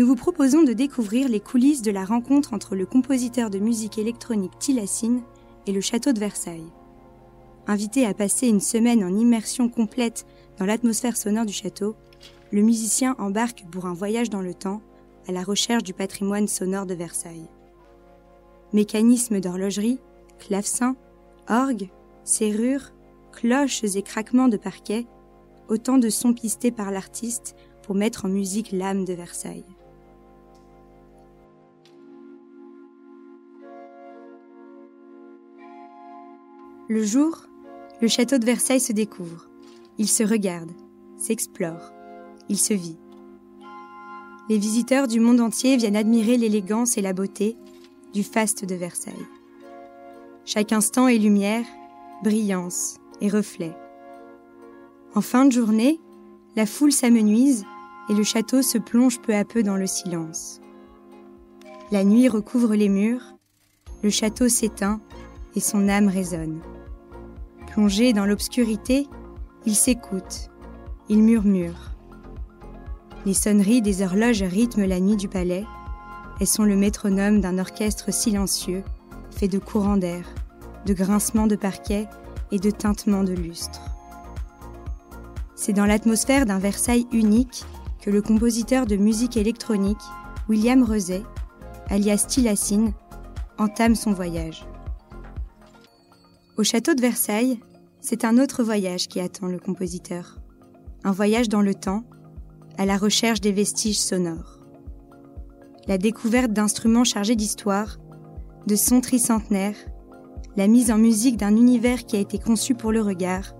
nous vous proposons de découvrir les coulisses de la rencontre entre le compositeur de musique électronique Tilassine et le château de Versailles. Invité à passer une semaine en immersion complète dans l'atmosphère sonore du château, le musicien embarque pour un voyage dans le temps à la recherche du patrimoine sonore de Versailles. Mécanismes d'horlogerie, clavecins, orgues, serrures, cloches et craquements de parquet, autant de sons pistés par l'artiste pour mettre en musique l'âme de Versailles. Le jour, le château de Versailles se découvre. Il se regarde, s'explore, il se vit. Les visiteurs du monde entier viennent admirer l'élégance et la beauté du faste de Versailles. Chaque instant est lumière, brillance et reflet. En fin de journée, la foule s'amenuise et le château se plonge peu à peu dans le silence. La nuit recouvre les murs, le château s'éteint et son âme résonne. Plongé dans l'obscurité, il s'écoute, il murmure. Les sonneries des horloges rythment la nuit du palais. Elles sont le métronome d'un orchestre silencieux, fait de courants d'air, de grincements de parquet et de tintements de lustre. C'est dans l'atmosphère d'un Versailles unique que le compositeur de musique électronique, William Rezet, alias Tilassine, entame son voyage. Au château de Versailles, c'est un autre voyage qui attend le compositeur. Un voyage dans le temps, à la recherche des vestiges sonores. La découverte d'instruments chargés d'histoire, de sons tricentenaires, la mise en musique d'un univers qui a été conçu pour le regard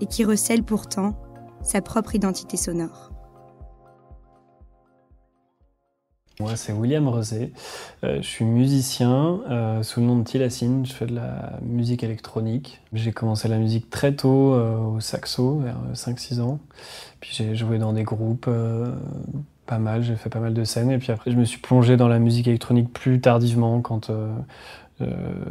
et qui recèle pourtant sa propre identité sonore. Moi, c'est William Rosé. Euh, je suis musicien euh, sous le nom de Tilassine. Je fais de la musique électronique. J'ai commencé la musique très tôt euh, au saxo, vers 5-6 ans. Puis j'ai joué dans des groupes pas mal, j'ai fait pas mal de scènes. Et puis après, je me suis plongé dans la musique électronique plus tardivement quand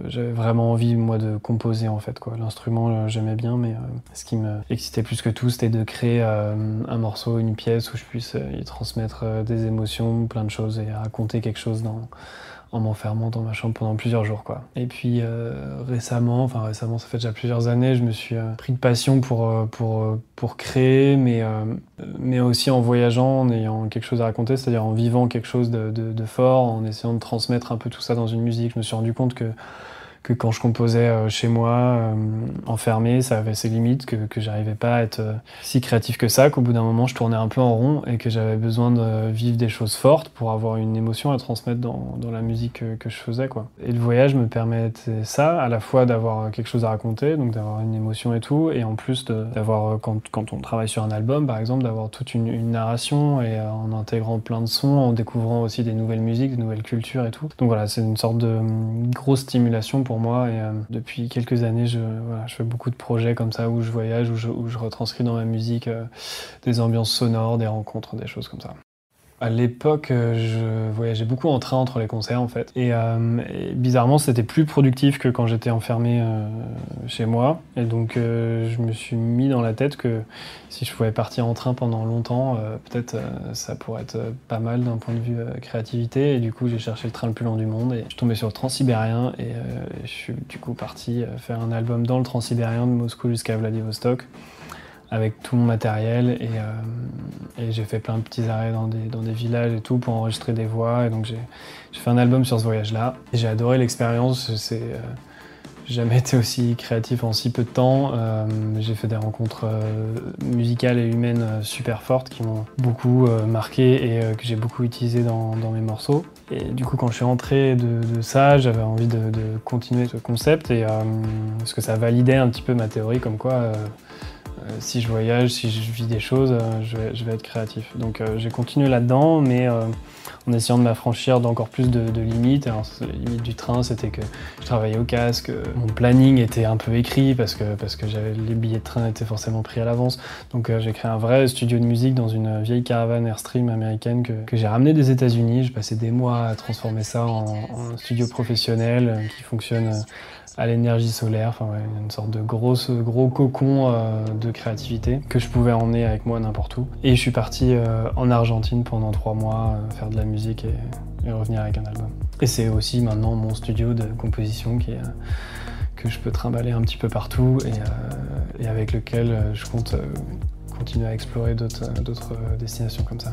j'avais vraiment envie moi de composer en fait quoi. L'instrument euh, j'aimais bien mais euh, ce qui me excitait plus que tout c'était de créer un morceau, une pièce où je puisse y transmettre des émotions, plein de choses et raconter quelque chose dans en m'enfermant dans ma chambre pendant plusieurs jours. Quoi. Et puis euh, récemment, enfin récemment, ça fait déjà plusieurs années, je me suis euh, pris de passion pour, euh, pour, pour créer, mais, mais aussi en voyageant, en ayant quelque chose à raconter, c'est-à-dire en vivant quelque chose de, de, fort, en essayant de transmettre un peu tout ça dans une musique. Je me suis rendu compte que que quand je composais euh, chez moi, euh, enfermé, ça avait ses limites, que, que j'arrivais pas à être euh, si créatif que ça, qu'au bout d'un moment je tournais un peu en rond et que j'avais besoin de vivre des choses fortes pour avoir une émotion à transmettre dans, dans la musique que, je faisais. Quoi. Et le voyage me permettait ça, à la fois d'avoir quelque chose à raconter, donc d'avoir une émotion et tout, et en plus d'avoir, quand, quand, on travaille sur un album par exemple, d'avoir toute une, narration et en intégrant plein de sons, en découvrant aussi des nouvelles musiques, des nouvelles cultures et tout. Donc voilà, c'est une sorte de grosse stimulation pour moi. Et euh, depuis quelques années, je, je, fais beaucoup de projets comme ça où je voyage, où je, où je retranscris dans ma musique euh, des ambiances sonores, des rencontres, des choses comme ça. À l'époque, euh, je voyageais beaucoup en train entre les concerts en fait. Et, euh, bizarrement, c'était plus productif que quand j'étais enfermé euh, chez moi. Et donc, je me suis mis dans la tête que si je pouvais partir en train pendant longtemps, peut-être ça pourrait être pas mal d'un point de vue créativité. Et du coup, j'ai cherché le train le plus long du monde et je suis tombé sur le Transsibérien et je suis du coup parti faire un album dans le Transsibérien de Moscou jusqu'à Vladivostok avec tout mon matériel euh, et, j'ai fait plein de petits arrêts dans des, villages et tout pour enregistrer des voix et donc j'ai fait un album sur ce voyage-là j'ai adoré l'expérience. C'est euh, jamais été aussi créatif en si peu de temps. Euh, j'ai fait des rencontres musicales et humaines super fortes qui m'ont beaucoup marqué et que j'ai beaucoup utilisé dans, mes morceaux. Et du coup, quand je suis rentré de, ça, j'avais envie de, de, continuer ce concept et parce que ça validait un petit peu ma théorie comme quoi euh, si je voyage, si je vis des choses, euh, je vais, être créatif. Donc euh, j'ai continué là-dedans, mais en essayant de m'affranchir d'encore plus de, limites. Alors, les limites du train, c'était que je travaillais au casque, mon planning était un peu écrit parce que, parce que les billets de train étaient forcément pris à l'avance. Donc j'ai créé un vrai studio de musique dans une vieille caravane Airstream américaine que, que j'ai ramené des États-Unis. J'ai passé des mois à transformer ça en studio professionnel qui fonctionne à l'énergie solaire, enfin une sorte de grosse, gros cocon euh, de créativité que je pouvais emmener avec moi n'importe où. Et je suis parti euh, en Argentine pendant trois mois faire de la musique et, revenir avec un album. Et c'est aussi maintenant mon studio de composition que je peux trimballer un petit peu partout et avec lequel je compte continuer à explorer d'autres destinations comme ça.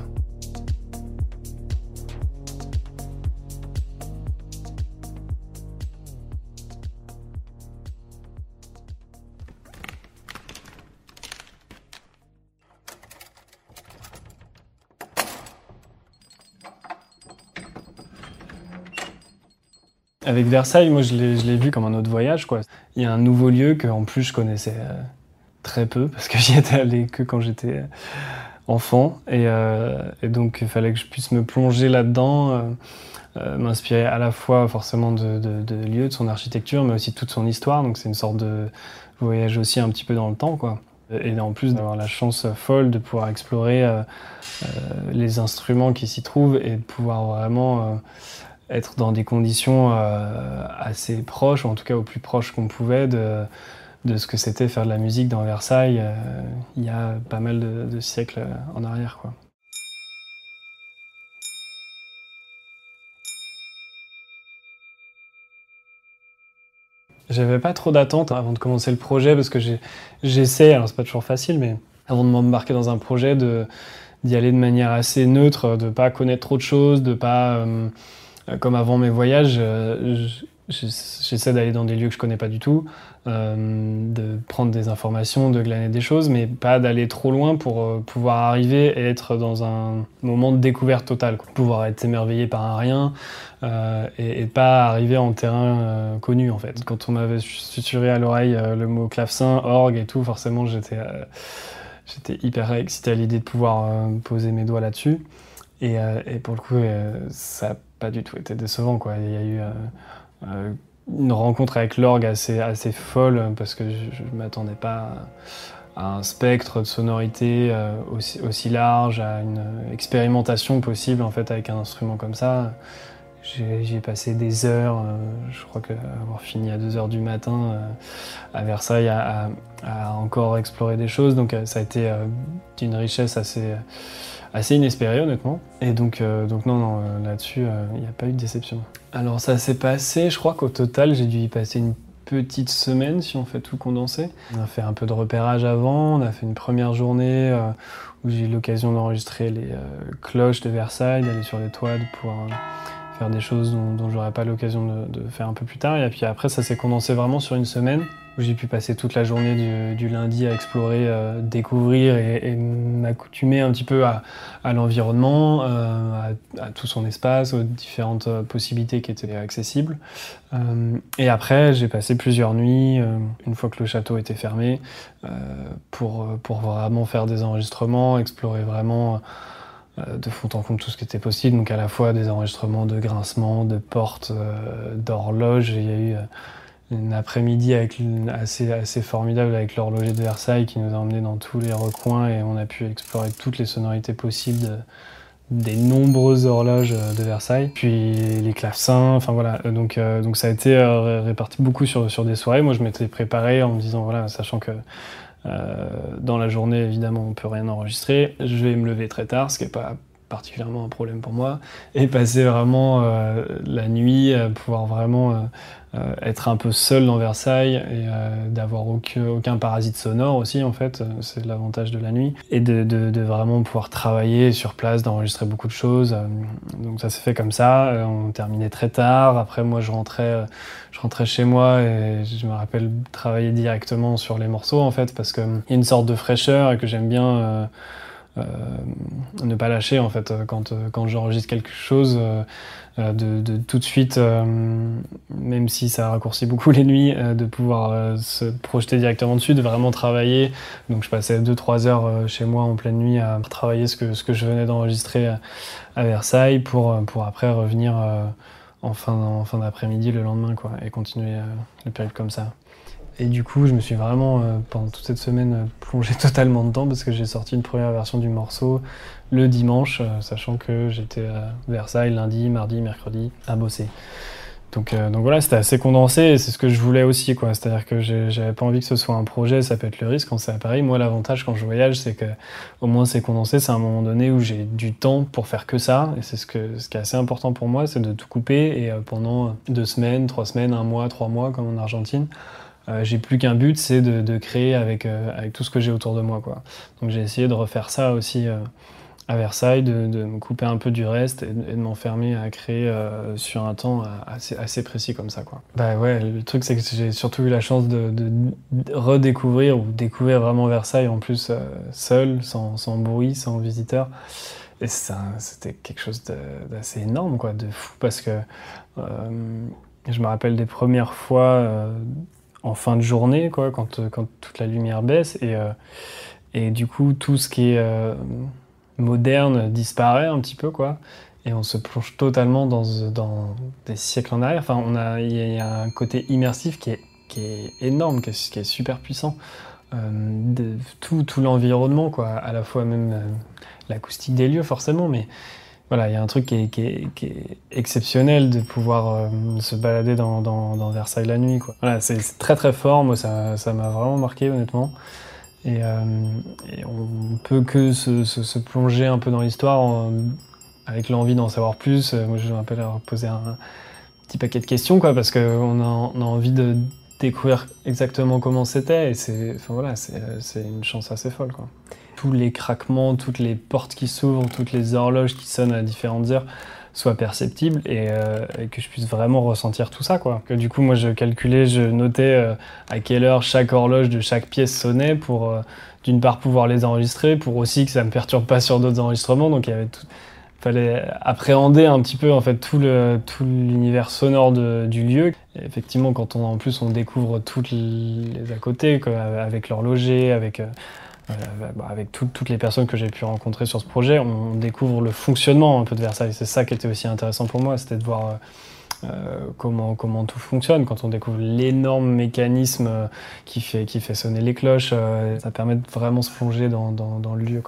Avec Versailles, moi je l'ai vu comme un autre voyage. Il y a un nouveau lieu qu'en plus je connaissais euh, très peu parce que j'y étais allé que quand j'étais euh, enfant. Euh, et, donc il fallait que je puisse me plonger là-dedans, m'inspirer à la fois forcément de, de, lieux, de son architecture, mais aussi de toute son histoire. Donc c'est une sorte de voyage aussi un petit peu dans le temps. Et en plus d'avoir la chance folle de pouvoir explorer les instruments qui s'y trouvent et de pouvoir vraiment être dans des conditions euh, assez proches, ou en tout cas au plus proche qu'on pouvait de, de ce que c'était faire de la musique dans Versailles euh, il y a pas mal de, siècles en arrière. Quoi. J'avais pas trop d'attentes avant de commencer le projet parce que j'essaie, alors c'est pas toujours facile, mais avant de m'embarquer dans un projet, d'y aller de manière assez neutre, de pas connaître trop de choses, de pas euh, comme avant mes voyages, euh, j'essaie d'aller dans des lieux que je connais pas du tout, euh, de prendre des informations, de glaner des choses, mais pas d'aller trop loin pour pouvoir arriver et être dans un moment de découverte totale, pouvoir être émerveillé par un rien et, pas arriver en terrain connu en fait. Quand on m'avait susurré à l'oreille le mot clavecin, orgue et tout, forcément j'étais j'étais hyper excité à l'idée de pouvoir poser mes doigts là-dessus. Et, pour le coup, ça pas du tout été décevant. Quoi. Il y a eu euh, euh, une rencontre avec l'orgue assez, assez folle parce que je ne m'attendais pas à un spectre de sonorité euh, aussi, large, à une expérimentation possible en fait avec un instrument comme ça. J'y ai, passé des heures, je crois qu'avoir fini à 2 heures du matin à Versailles à, encore explorer des choses, donc ça a été d'une richesse assez, assez inespéré honnêtement. Et donc, euh, donc non, non euh, là-dessus, euh, il n'y a pas eu de déception. Alors ça s'est passé, je crois qu'au total, j'ai dû y passer une petite semaine si on fait tout condenser. On a fait un peu de repérage avant, on a fait une première journée où j'ai eu l'occasion d'enregistrer les cloches de Versailles, d'aller sur les toits, de pouvoir faire des choses dont, dont j'aurais pas l'occasion de, faire un peu plus tard. Et puis après, ça s'est condensé vraiment sur une semaine j'ai pu passer toute la journée du, lundi à explorer, euh, découvrir et, m'accoutumer un petit peu à, l'environnement, euh, à, tout son espace, aux différentes euh, possibilités qui étaient accessibles. et après, j'ai passé plusieurs nuits, une fois que le château était fermé, pour, pour vraiment faire des enregistrements, explorer vraiment de fond en comble tout ce qui était possible, donc à la fois des enregistrements de grincements, de portes, d'horloges, il y a eu un après-midi assez, formidable avec l'horloger de Versailles qui nous a emmenés dans tous les recoins et on a pu explorer toutes les sonorités possibles des nombreuses horloges de Versailles, puis les clavecins, enfin voilà, donc, euh, donc ça a été euh, réparti beaucoup sur, sur des soirées. Moi je m'étais préparé en me disant, voilà, sachant que euh, dans la journée évidemment on peut rien enregistrer, je vais me lever très tard, ce qui n'est pas particulièrement un problème pour moi, et passer vraiment la nuit, pouvoir vraiment euh, être un peu seul dans Versailles et euh, d'avoir aucun, parasite sonore aussi en fait, euh, c'est l'avantage de la nuit, et de, de, de, vraiment pouvoir travailler sur place, d'enregistrer beaucoup de choses. donc ça s'est fait comme ça, on terminait très tard, après moi je rentrais, je rentrais chez moi et je me rappelle travailler directement sur les morceaux en fait, parce qu'il y a une sorte de fraîcheur et que j'aime bien... Euh, ne pas lâcher en fait quand, quand j'enregistre quelque chose euh, de, tout de suite, euh, même si ça raccourcit beaucoup les nuits, euh, de pouvoir se projeter directement dessus, de vraiment travailler. Donc je passais 2-3 heures chez moi en pleine nuit à travailler ce que, ce que je venais d'enregistrer à Versailles pour, pour après revenir en fin, en fin d'après-midi le lendemain quoi, et continuer le périple comme ça. Et du coup, je me suis vraiment, euh, pendant toute cette semaine, euh, plongé totalement dedans parce que j'ai sorti une première version du morceau le dimanche, euh, sachant que j'étais à Versailles lundi, mardi, mercredi à bosser. Donc, voilà, c'était assez condensé et c'est ce que je voulais aussi. C'est-à-dire que j'avais pas envie que ce soit un projet, ça peut être le risque quand c'est à Paris. Moi, l'avantage quand je voyage, c'est que au moins c'est condensé. C'est un moment donné où j'ai du temps pour faire que ça. Et c'est ce, qui est assez important pour moi, c'est de tout couper. Et pendant deux semaines, trois semaines, un mois, trois mois, comme en Argentine, euh, j'ai plus qu'un but, c'est de, créer avec, avec tout ce que j'ai autour de moi. Quoi. Donc j'ai essayé de refaire ça aussi à Versailles, de, me couper un peu du reste et, de, m'enfermer à créer euh, sur un temps assez, assez, précis comme ça. Quoi. Bah ouais, le truc c'est que j'ai surtout eu la chance de, redécouvrir ou découvrir vraiment Versailles en plus euh, seul, sans, sans, bruit, sans visiteur. Et c'était quelque chose d'assez énorme, quoi, de fou, parce que euh, je me rappelle des premières fois en fin de journée, quoi, quand, quand toute la lumière baisse, et, et du coup tout ce qui est moderne disparaît un petit peu, quoi. Et on se plonge totalement dans, dans des siècles en arrière. Enfin, on a, il y, a un côté immersif qui est, qui est énorme, qui est, super puissant. Euh, de, tout, tout l'environnement, quoi. À la fois même euh, l'acoustique des lieux, forcément, mais voilà, il y a un truc qui est, exceptionnel de pouvoir euh, se balader dans, Versailles la nuit. Voilà, c'est très très fort. Moi, ça, m'a vraiment marqué, honnêtement. Et, euh, et, on peut que se, plonger un peu dans l'histoire avec l'envie d'en savoir plus. Moi, je m'appelle à poser un petit paquet de questions, quoi, parce qu'on a, envie de découvrir exactement comment c'était. Et c'est, enfin voilà, une chance assez folle, quoi. Tous les craquements, toutes les portes qui s'ouvrent, toutes les horloges qui sonnent à différentes heures soit perceptible euh, et, que je puisse vraiment ressentir tout ça. Quoi. Que du coup, moi, je calculais, je notais euh, à quelle heure chaque horloge de chaque pièce sonnait pour, euh, d'une part, pouvoir les enregistrer, pour aussi que ça me perturbe pas sur d'autres enregistrements. Donc, il fallait appréhender un petit peu en fait tout l'univers sonore du lieu. Effectivement, quand on en plus on découvre toutes les à côté, quoi, avec l'horloger, avec euh, bah, avec toutes les personnes que j'ai pu rencontrer sur ce projet, on découvre le fonctionnement un peu de Versailles. C'est ça qui était aussi intéressant pour moi, c'était de voir euh, euh, comment, tout fonctionne. Quand on découvre l'énorme mécanisme qui fait, sonner les cloches, ça permet de vraiment se plonger dans, le lieu.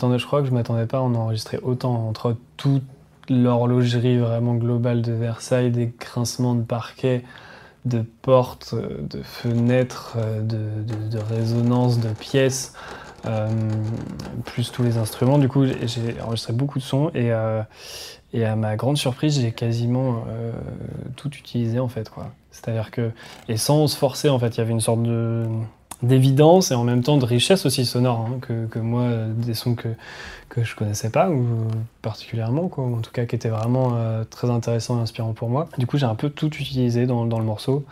Je crois que je m'attendais pas à en enregistrer autant entre toute l'horlogerie vraiment globale de Versailles, des grincements de parquet, de portes, de fenêtres, de, de, résonances, de pièces, euh, plus tous les instruments. Du coup, j'ai enregistré beaucoup de sons et, euh, et à ma grande surprise, j'ai quasiment euh, tout utilisé en fait. C'est-à-dire que, et sans se forcer, en fait, il y avait une sorte de d'évidence et en même temps de richesse aussi sonore, hein, que, que, moi, des sons que, que je connaissais pas, ou particulièrement, quoi, en tout cas qui étaient vraiment euh, très intéressants et inspirants pour moi. Du coup, j'ai un peu tout utilisé dans, dans le morceau.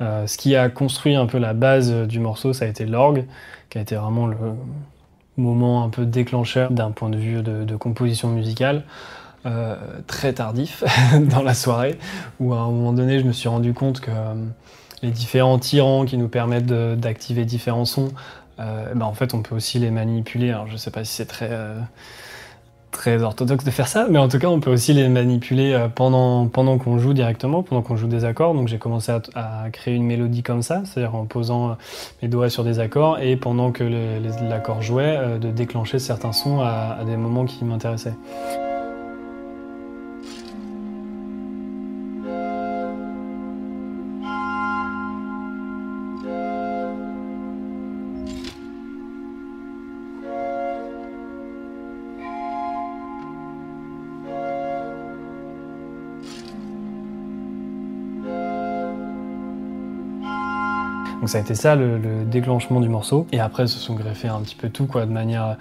Euh, ce qui a construit un peu la base du morceau, ça a été l'orgue, qui a été vraiment le moment un peu déclencheur d'un point de vue de, composition musicale. Euh, très tardif dans la soirée, où à un moment donné, je me suis rendu compte que euh, les différents tirants qui nous permettent d'activer différents sons, euh, bah, en fait, on peut aussi les manipuler. Alors, je sais pas si c'est très, euh, très orthodoxe de faire ça, mais en tout cas, on peut aussi les manipuler euh, pendant, pendant qu'on joue directement, pendant qu'on joue des accords. Donc, j'ai commencé à, créer une mélodie comme ça, c'est-à-dire en posant mes doigts sur des accords et pendant que l'accord jouait, de déclencher certains sons à des moments qui m'intéressaient. Donc ça a été ça le, déclenchement du morceau. Et après, se sont greffés un petit peu tout, quoi, de manière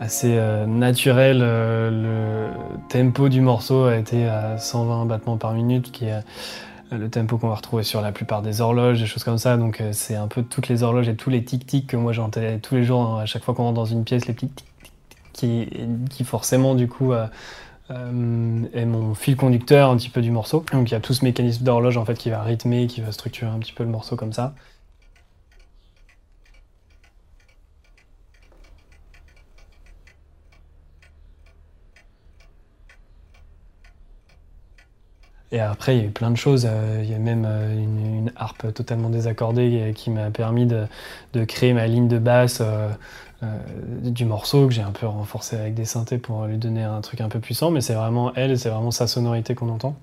assez euh, naturelle. Euh, le tempo du morceau a été à 120 battements par minute, qui est euh, le tempo qu'on va retrouver sur la plupart des horloges, des choses comme ça. Donc c'est un peu toutes les horloges et tous les tic-tic que moi j'entends tous les jours, hein, à chaque fois qu'on rentre dans une pièce, les tic-tic qui, qui forcément du coup est mon fil conducteur un petit peu du morceau. Donc il y a tout ce mécanisme d'horloge en fait qui va rythmer, qui va structurer un petit peu le morceau comme ça. Et après, il y a eu plein de choses. Euh, il y a même euh, une, harpe totalement désaccordée qui m'a permis de, créer ma ligne de basse euh, du morceau que j'ai un peu renforcé avec des synthés pour lui donner un truc un peu puissant. Mais c'est vraiment elle, c'est vraiment sa sonorité qu'on entend.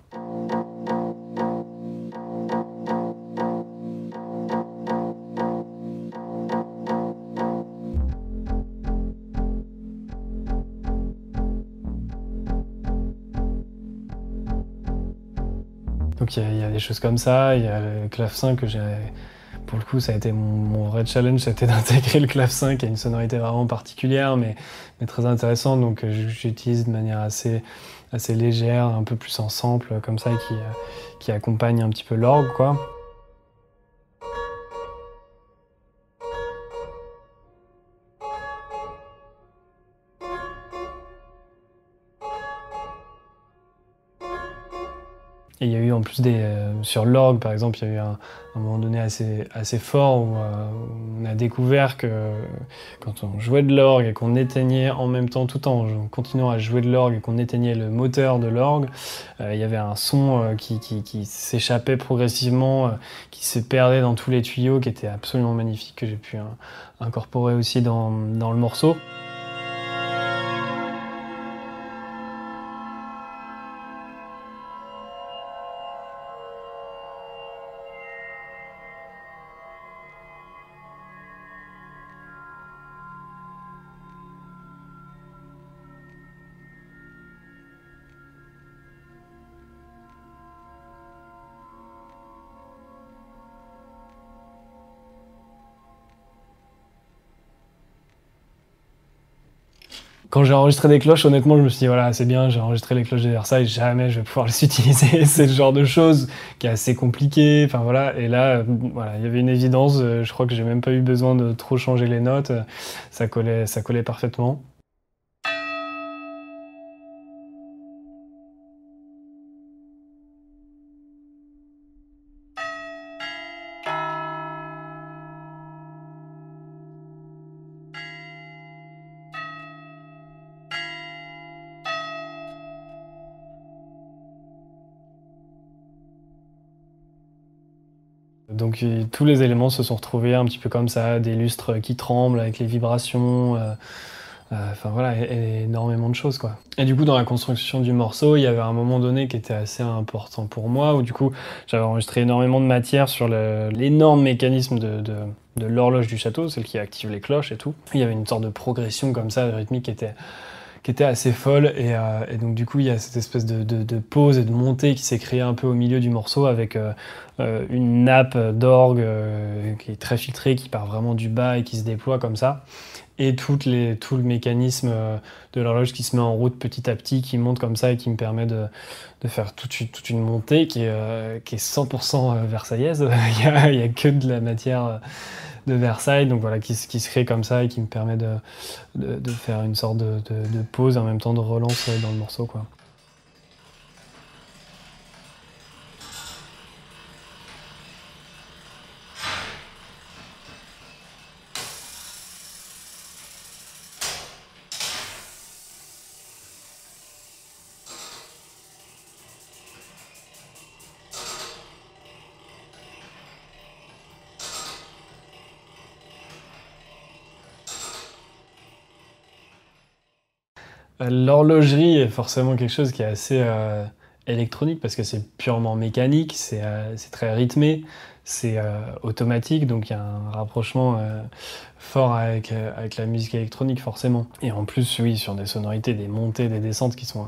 Des choses comme ça. Il y a le clavecin que j'ai. Pour le coup, ça a été mon, vrai challenge, c'était d'intégrer le clavecin qui a une sonorité vraiment particulière, mais, mais très intéressante. Donc euh, j'utilise de manière assez, assez légère, un peu plus en sample, comme ça, qui, euh, qui accompagne un petit peu l'orgue, quoi. Et il y a eu en plus des. Euh, sur l'orgue, par exemple, il y a eu un, moment donné assez, fort où, euh, on a découvert que quand on jouait de l'orgue et qu'on éteignait en même temps, tout en continuant à jouer de l'orgue et qu'on éteignait le moteur de l'orgue, euh, il y avait un son qui, s'échappait progressivement, qui se perdait dans tous les tuyaux, qui était absolument magnifique, que j'ai pu incorporer aussi dans le morceau. Quand j'ai enregistré des cloches, honnêtement, je me suis dit, voilà, c'est bien, j'ai enregistré les cloches de Versailles, jamais je vais pouvoir les utiliser. c'est le genre de choses qui est assez compliqué. Enfin voilà, et là, voilà, il y avait une évidence. Euh, je crois que j'ai même pas eu besoin de trop changer les notes. Ça collait, ça collait parfaitement. Donc tous les éléments se sont retrouvés un petit peu comme ça, des lustres qui tremblent avec les vibrations, euh, euh, enfin voilà, énormément de choses quoi. Et du coup dans la construction du morceau, il y avait un moment donné qui était assez important pour moi, où du coup j'avais enregistré énormément de matière sur l'énorme mécanisme de, de l'horloge du château, celle qui active les cloches et tout. Il y avait une sorte de progression comme ça, rythmique qui était qui était assez folle. Euh, et, donc, du coup, il y a cette espèce de, de, pause et de montée qui s'est créée un peu au milieu du morceau avec euh, euh, une nappe d'orgue qui est très filtrée, qui part vraiment du bas et qui se déploie comme ça. Et tout le mécanisme de l'horloge qui se met en route petit à petit, qui monte comme ça et qui me permet de, faire toute, une montée qui est, qui est 100% versaillaise. il n'y a, que de la matière de Versailles, donc voilà, qui, se crée comme ça et qui me permet de, faire une sorte de, de, pause en même temps de relance dans le morceau. Quoi. L'horlogerie est forcément quelque chose qui est assez euh, électronique parce que c'est purement mécanique, c'est euh, très rythmé, c'est euh, automatique, donc il y a un rapprochement fort avec, la musique électronique forcément. Et en plus, oui, sur des sonorités, des montées, des descentes qui sont,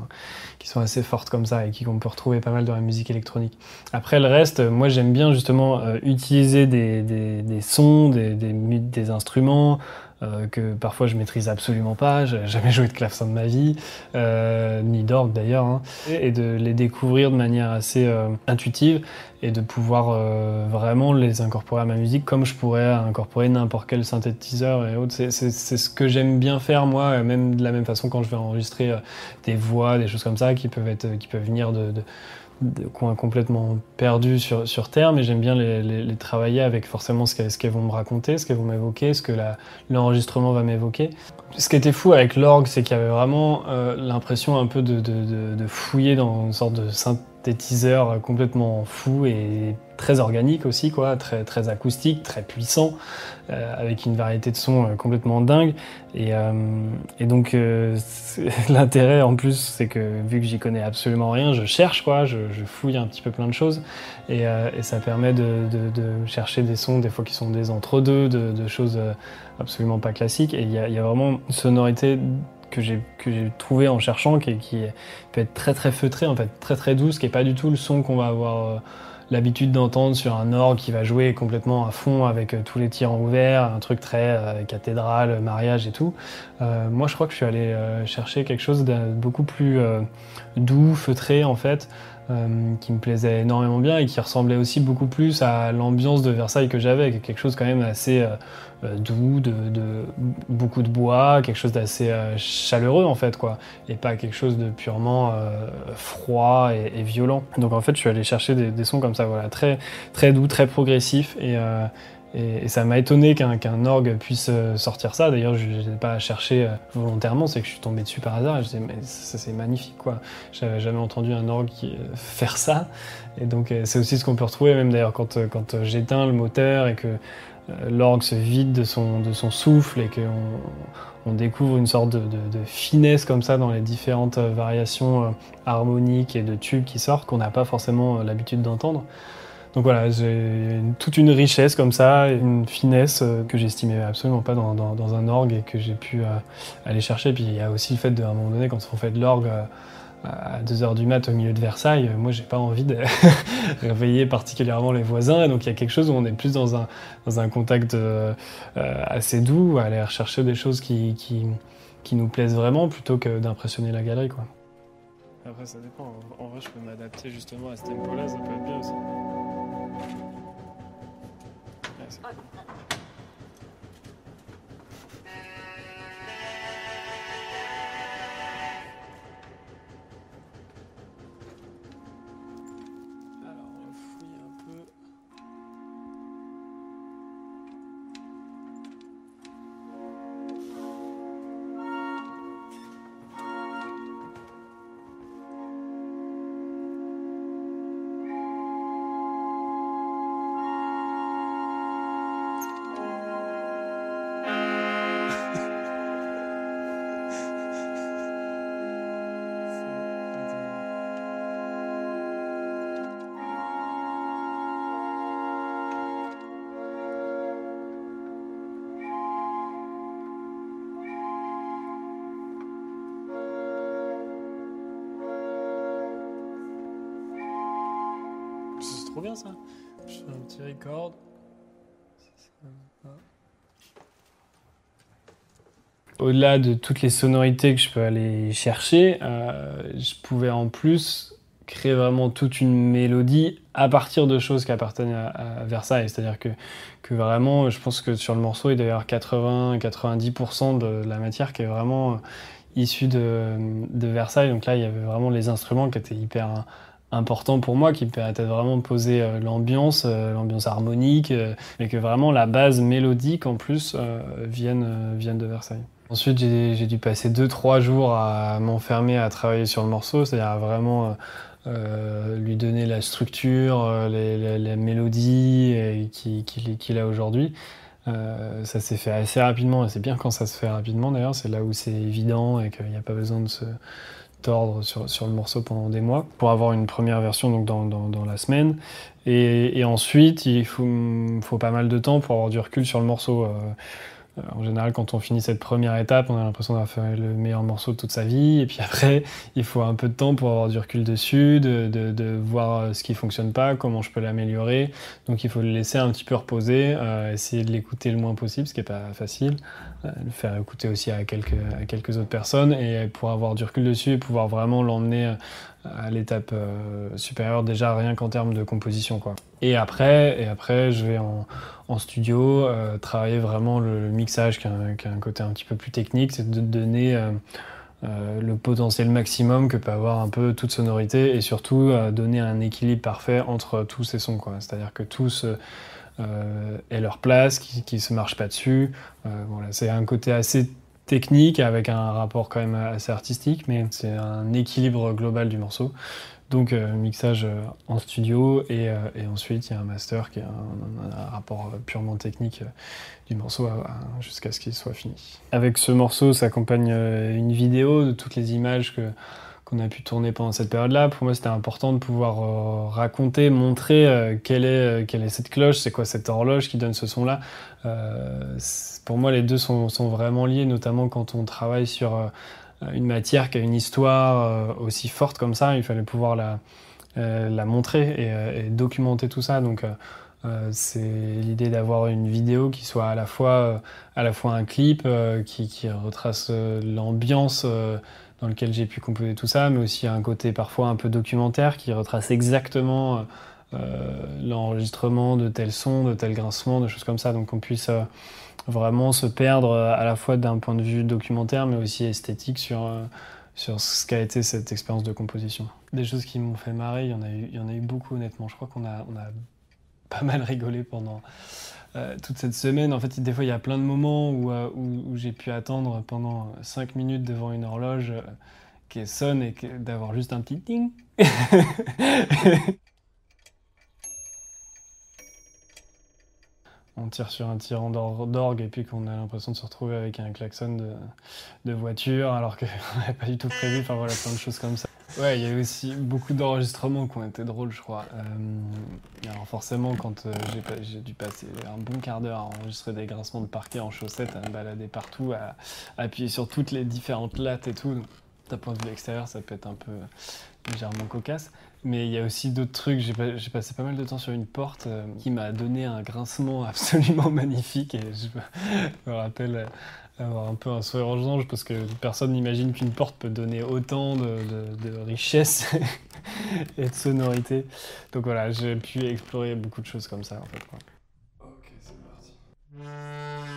assez fortes comme ça et qu'on peut retrouver pas mal dans la musique électronique. Après le reste, moi j'aime bien justement utiliser des, sons, des, instruments, euh, que parfois je maîtrise absolument pas, j'ai jamais joué de clavecin de ma vie, euh, ni d'orgue d'ailleurs, hein. et de les découvrir de manière assez euh, intuitive et de pouvoir vraiment les incorporer à ma musique comme je pourrais incorporer n'importe quel synthétiseur et autres. C'est ce que j'aime bien faire moi, même de la même façon quand je vais enregistrer des voix, des choses comme ça qui peuvent, être, qui peuvent venir de coins complètement perdus sur, sur Terre, mais j'aime bien les, les, travailler avec forcément ce qu'elles vont me raconter, ce qu'elles vont m'évoquer, ce que l'enregistrement va m'évoquer. Ce qui était fou avec l'orgue, c'est qu'il y avait vraiment euh, l'impression un peu de, de, de, fouiller dans une sorte de synthétiseur complètement fou et très organique aussi, quoi, très, très acoustique, très puissant, euh, avec une variété de sons euh, complètement dingue. Et, euh, et donc l'intérêt en plus, c'est que vu que j'y connais absolument rien, je cherche, quoi, je, fouille un petit peu plein de choses, et, ça permet de, chercher des sons des fois qui sont des entre-deux, de, choses absolument pas classiques. Et il y, a, vraiment une sonorité que j'ai trouvé en cherchant qui, peut être très très feutrée, en fait, très très douce, qui est pas du tout le son qu'on va avoir l'habitude d'entendre sur un orgue qui va jouer complètement à fond avec euh, tous les tirants ouverts, un truc très euh, cathédrale, mariage et tout. Euh, moi, je crois que je suis allé chercher quelque chose de beaucoup plus doux, feutré en fait, qui me plaisait énormément bien et qui ressemblait aussi beaucoup plus à l'ambiance de Versailles que j'avais, quelque chose quand même assez euh, doux, de, beaucoup de bois, quelque chose d'assez euh, chaleureux en fait, quoi, et pas quelque chose de purement euh, froid et, violent. Donc en fait, je suis allé chercher des, sons comme ça, voilà, très, très doux, très progressifs, et, et, ça m'a étonné qu'un orgue puisse sortir ça. D'ailleurs, je n'ai pas cherché volontairement, c'est que je suis tombé dessus par hasard. Et je disais, mais c'est magnifique, quoi. J'avais jamais entendu un orgue qui, faire ça. Et donc, c'est aussi ce qu'on peut retrouver, même d'ailleurs, quand, j'éteins le moteur et que euh, l'orgue se vide de son, souffle et qu'on on découvre une sorte de, finesse comme ça dans les différentes euh, variations euh, harmoniques et de tubes qui sortent qu'on n'a pas forcément l'habitude d'entendre. Donc voilà, j'ai toute une richesse comme ça, une finesse que j'estimais absolument pas dans, un orgue et que j'ai pu aller chercher. Puis il y a aussi le fait de, un moment donné, quand on fait de l'orgue, à 2h du mat au milieu de Versailles, moi j'ai pas envie de réveiller particulièrement les voisins. donc il y a quelque chose où on est plus dans un, contact euh, euh, assez doux, aller rechercher des choses qui nous plaisent vraiment plutôt que d'impressionner la galerie. Quoi. Après ça dépend, en vrai je peux m'adapter justement à ce tempo-là, ça peut être bien aussi. Bien ça. Je fais un petit record. Au-delà de toutes les sonorités que je peux aller chercher, euh, je pouvais en plus créer vraiment toute une mélodie à partir de choses qui appartiennent à, Versailles. C'est-à-dire que, vraiment, je pense que sur le morceau, il doit y avoir 80-90% de la matière qui est vraiment issue de, de, Versailles. Donc là, il y avait vraiment les instruments qui étaient hyper important pour moi, qui me permettait vraiment de poser euh, l'ambiance, euh, l'ambiance harmonique, euh, mais que vraiment la base mélodique en plus vienne, vienne de Versailles. Ensuite, j'ai dû passer 2-3 jours à m'enfermer à travailler sur le morceau, c'est-à-dire à vraiment lui donner la structure, les, les, mélodies qu'il a aujourd'hui. ça s'est fait assez rapidement, et c'est bien quand ça se fait rapidement d'ailleurs, c'est là où c'est évident et qu'il n'y a pas besoin de se, tordre sur, sur, le morceau pendant des mois pour avoir une première version donc dans, dans, la semaine. Et, ensuite, il faut, faut, pas mal de temps pour avoir du recul sur le morceau. Euh, en général, quand on finit cette première étape, on a l'impression d'avoir fait le meilleur morceau de toute sa vie. Et puis après, il faut un peu de temps pour avoir du recul dessus, de, de, de voir euh, ce qui fonctionne pas, comment je peux l'améliorer. Donc il faut le laisser un petit peu reposer, euh, essayer de l'écouter le moins possible, ce qui n'est pas facile. Euh, le faire écouter aussi à quelques, à quelques autres personnes et pour avoir du recul dessus et pouvoir vraiment l'emmener à l'étape supérieure déjà rien qu'en termes de composition quoi. Et après, et après je vais en, studio travailler vraiment le, mixage qui a, un côté un petit peu plus technique, c'est de donner euh, le potentiel maximum que peut avoir un peu toute sonorité et surtout euh, donner un équilibre parfait entre tous ces sons. C'est-à-dire que tous euh, aient leur place, qui ne se marchent pas dessus. voilà, c'est un côté assez technique avec un rapport quand même assez artistique, mais c'est un équilibre global du morceau. Donc euh, mixage euh, en studio et, euh, et, ensuite il y a un master qui est un, un, rapport purement technique du morceau jusqu'à ce qu'il soit fini. Avec ce morceau s'accompagne une vidéo de toutes les images que qu'on a pu tourner pendant cette période-là. Pour moi, c'était important de pouvoir euh, raconter, montrer euh, quelle, est, quelle est cette cloche, c'est quoi cette horloge qui donne ce son-là. Euh, pour moi, les deux sont, vraiment liés, notamment quand on travaille sur une matière qui a une histoire euh, aussi forte comme ça, il fallait pouvoir la, euh, montrer et, documenter tout ça. Donc euh, c'est l'idée d'avoir une vidéo qui soit à la fois, un clip qui, retrace l'ambiance dans lequel j'ai pu composer tout ça, mais aussi un côté parfois un peu documentaire qui retrace exactement l'enregistrement de tel son, de tel grincement, de choses comme ça, donc qu'on puisse vraiment se perdre euh, à la fois d'un point de vue documentaire, mais aussi esthétique sur, euh, sur ce qu'a été cette expérience de composition. Des choses qui m'ont fait marrer, il y en a eu, il y en a eu beaucoup honnêtement. Je crois qu'on a, on a pas mal rigolé pendant euh, toute cette semaine. En fait, des fois, il y a plein de moments où, euh, j'ai pu attendre pendant 5 minutes devant une horloge euh, qui sonne et d'avoir juste un petit ding. on tire sur un tirant d'orgue et puis qu'on a l'impression de se retrouver avec un klaxon de, voiture alors qu'on n'avait pas du tout prévu. Enfin voilà, plein de choses comme ça. Ouais, il y a eu aussi beaucoup d'enregistrements qui ont été drôles, je crois. Euh, alors forcément, quand euh, j'ai dû passer un bon quart d'heure à enregistrer des grincements de parquet en chaussettes, à me balader partout, à appuyer sur toutes les différentes lattes et tout. D'un point de vue extérieur, ça peut être un peu légèrement cocasse. Mais il y a aussi d'autres trucs. J'ai passé pas mal de temps sur une porte euh, qui m'a donné un grincement absolument magnifique. Et je me rappelle euh, avoir un peu un sourire aux anges parce que personne n'imagine qu'une porte peut donner autant de, richesse et de sonorité. Donc voilà, j'ai pu explorer beaucoup de choses comme ça. Ok, c'est parti. Euh,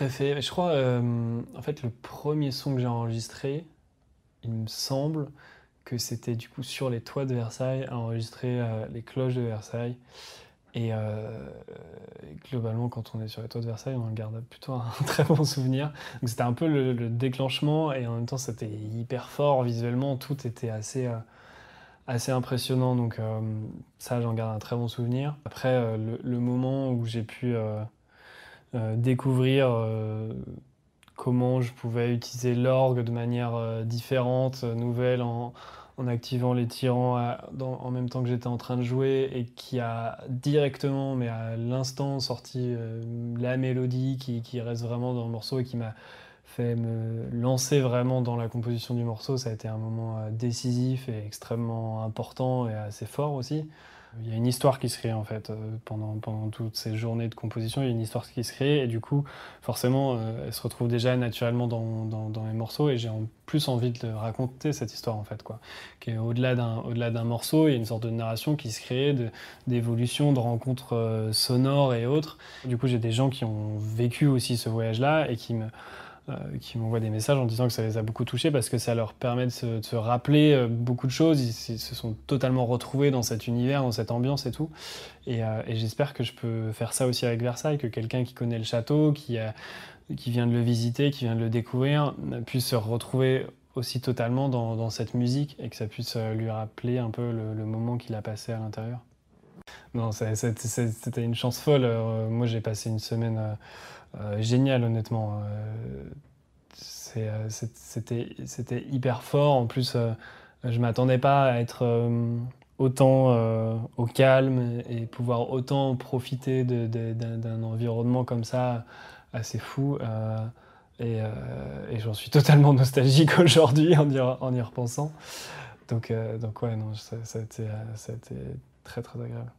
je crois, euh, en fait, le premier son que j'ai enregistré, il me semble que c'était du coup sur les toits de Versailles, enregistrer euh, les cloches de Versailles. Et euh, globalement, quand on est sur les toits de Versailles, on en garde plutôt un très bon souvenir. Donc c'était un peu le, le, déclenchement et en même temps, c'était hyper fort visuellement. Tout était assez, assez impressionnant. Donc ça, j'en garde un très bon souvenir. Après, le, moment où j'ai pu découvrir euh, comment je pouvais utiliser l'orgue de manière euh, différente, nouvelle, en, en, activant les tirants à, dans, en même temps que j'étais en train de jouer et qui a directement, mais à l'instant, sorti la mélodie qui, qui, reste vraiment dans le morceau et qui m'a me lancer vraiment dans la composition du morceau. Ça a été un moment décisif et extrêmement important et assez fort aussi. Il y a une histoire qui se crée en fait euh, pendant, pendant toutes ces journées de composition, il y a une histoire qui se crée et du coup forcément euh, elle se retrouve déjà naturellement dans, dans, dans les morceaux et j'ai en plus envie de raconter cette histoire en fait quoi. Qui est au-delà d'un d'un morceau, il y a une sorte de narration qui se crée, d'évolution, de, rencontres euh, sonores et autres. Du coup j'ai des gens qui ont vécu aussi ce voyage là et qui me euh, qui m'envoient des messages en disant que ça les a beaucoup touchés parce que ça leur permet de se, rappeler euh, beaucoup de choses. Ils, se sont totalement retrouvés dans cet univers, dans cette ambiance et tout. Et, euh, et j'espère que je peux faire ça aussi avec Versailles, que quelqu'un qui connaît le château, qui, qui vient de le visiter, qui vient de le découvrir, puisse se retrouver aussi totalement dans, cette musique et que ça puisse lui rappeler un peu le, moment qu'il a passé à l'intérieur. Non, c'était une chance folle. Euh, moi, j'ai passé une semaine euh, euh, géniale, honnêtement. C'était hyper fort. En plus, je m'attendais pas à être autant au calme et pouvoir autant profiter d'un environnement comme ça assez fou. et, j'en suis totalement nostalgique aujourd'hui en, y repensant. Donc, donc ouais, non, ça a été très très agréable.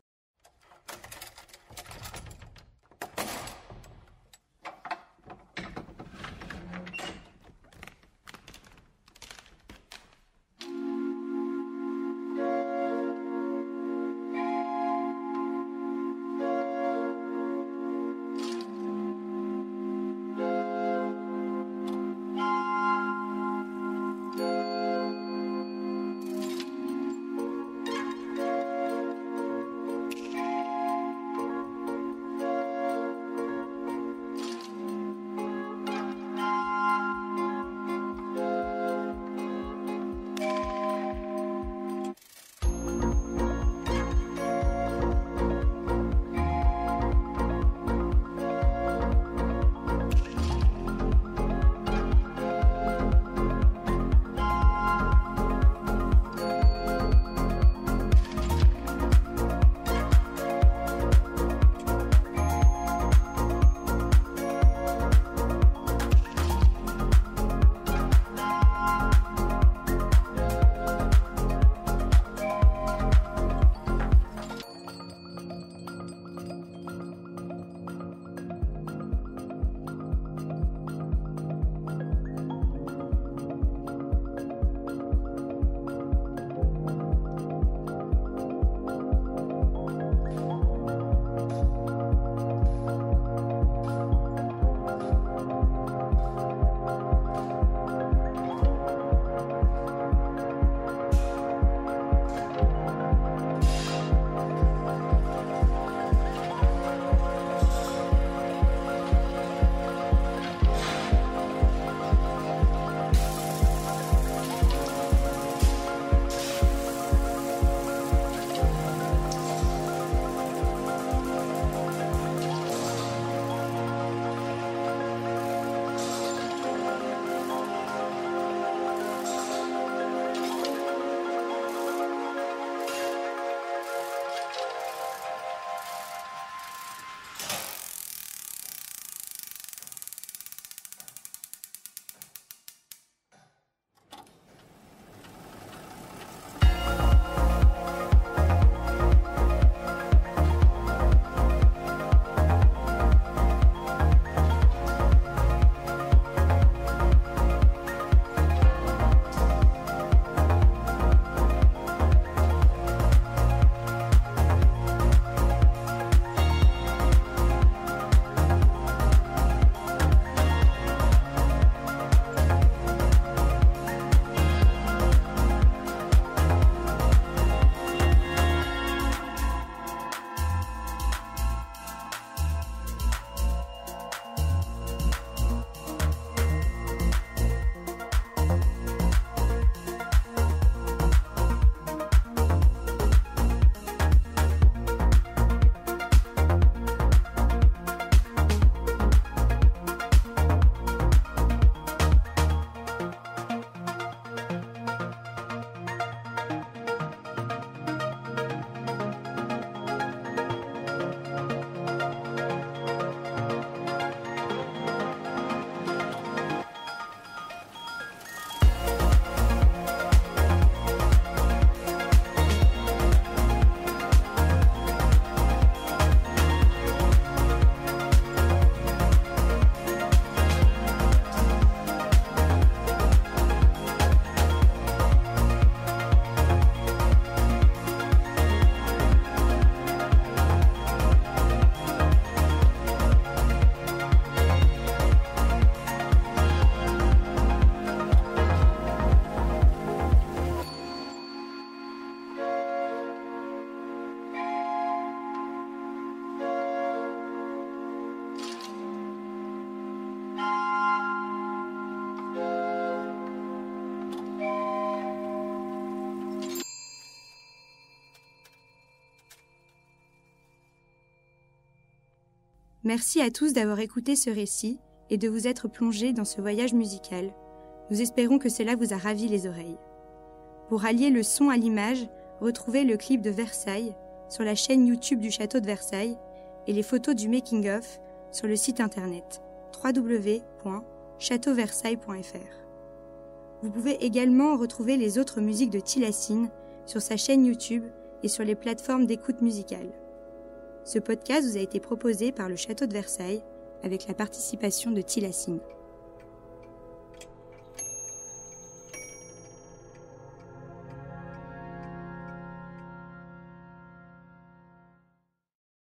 Merci à tous d'avoir écouté ce récit et de vous être plongés dans ce voyage musical. Nous espérons que cela vous a ravi les oreilles. Pour allier le son à l'image, retrouvez le clip de Versailles sur la chaîne YouTube du château de Versailles et les photos du making-of sur le site internet www.châteauversailles.fr. Vous pouvez également retrouver les autres musiques de Tilassine sur sa chaîne YouTube et sur les plateformes d'écoute musicale. Ce podcast vous a été proposé par le Château de Versailles avec la participation de Tilassine.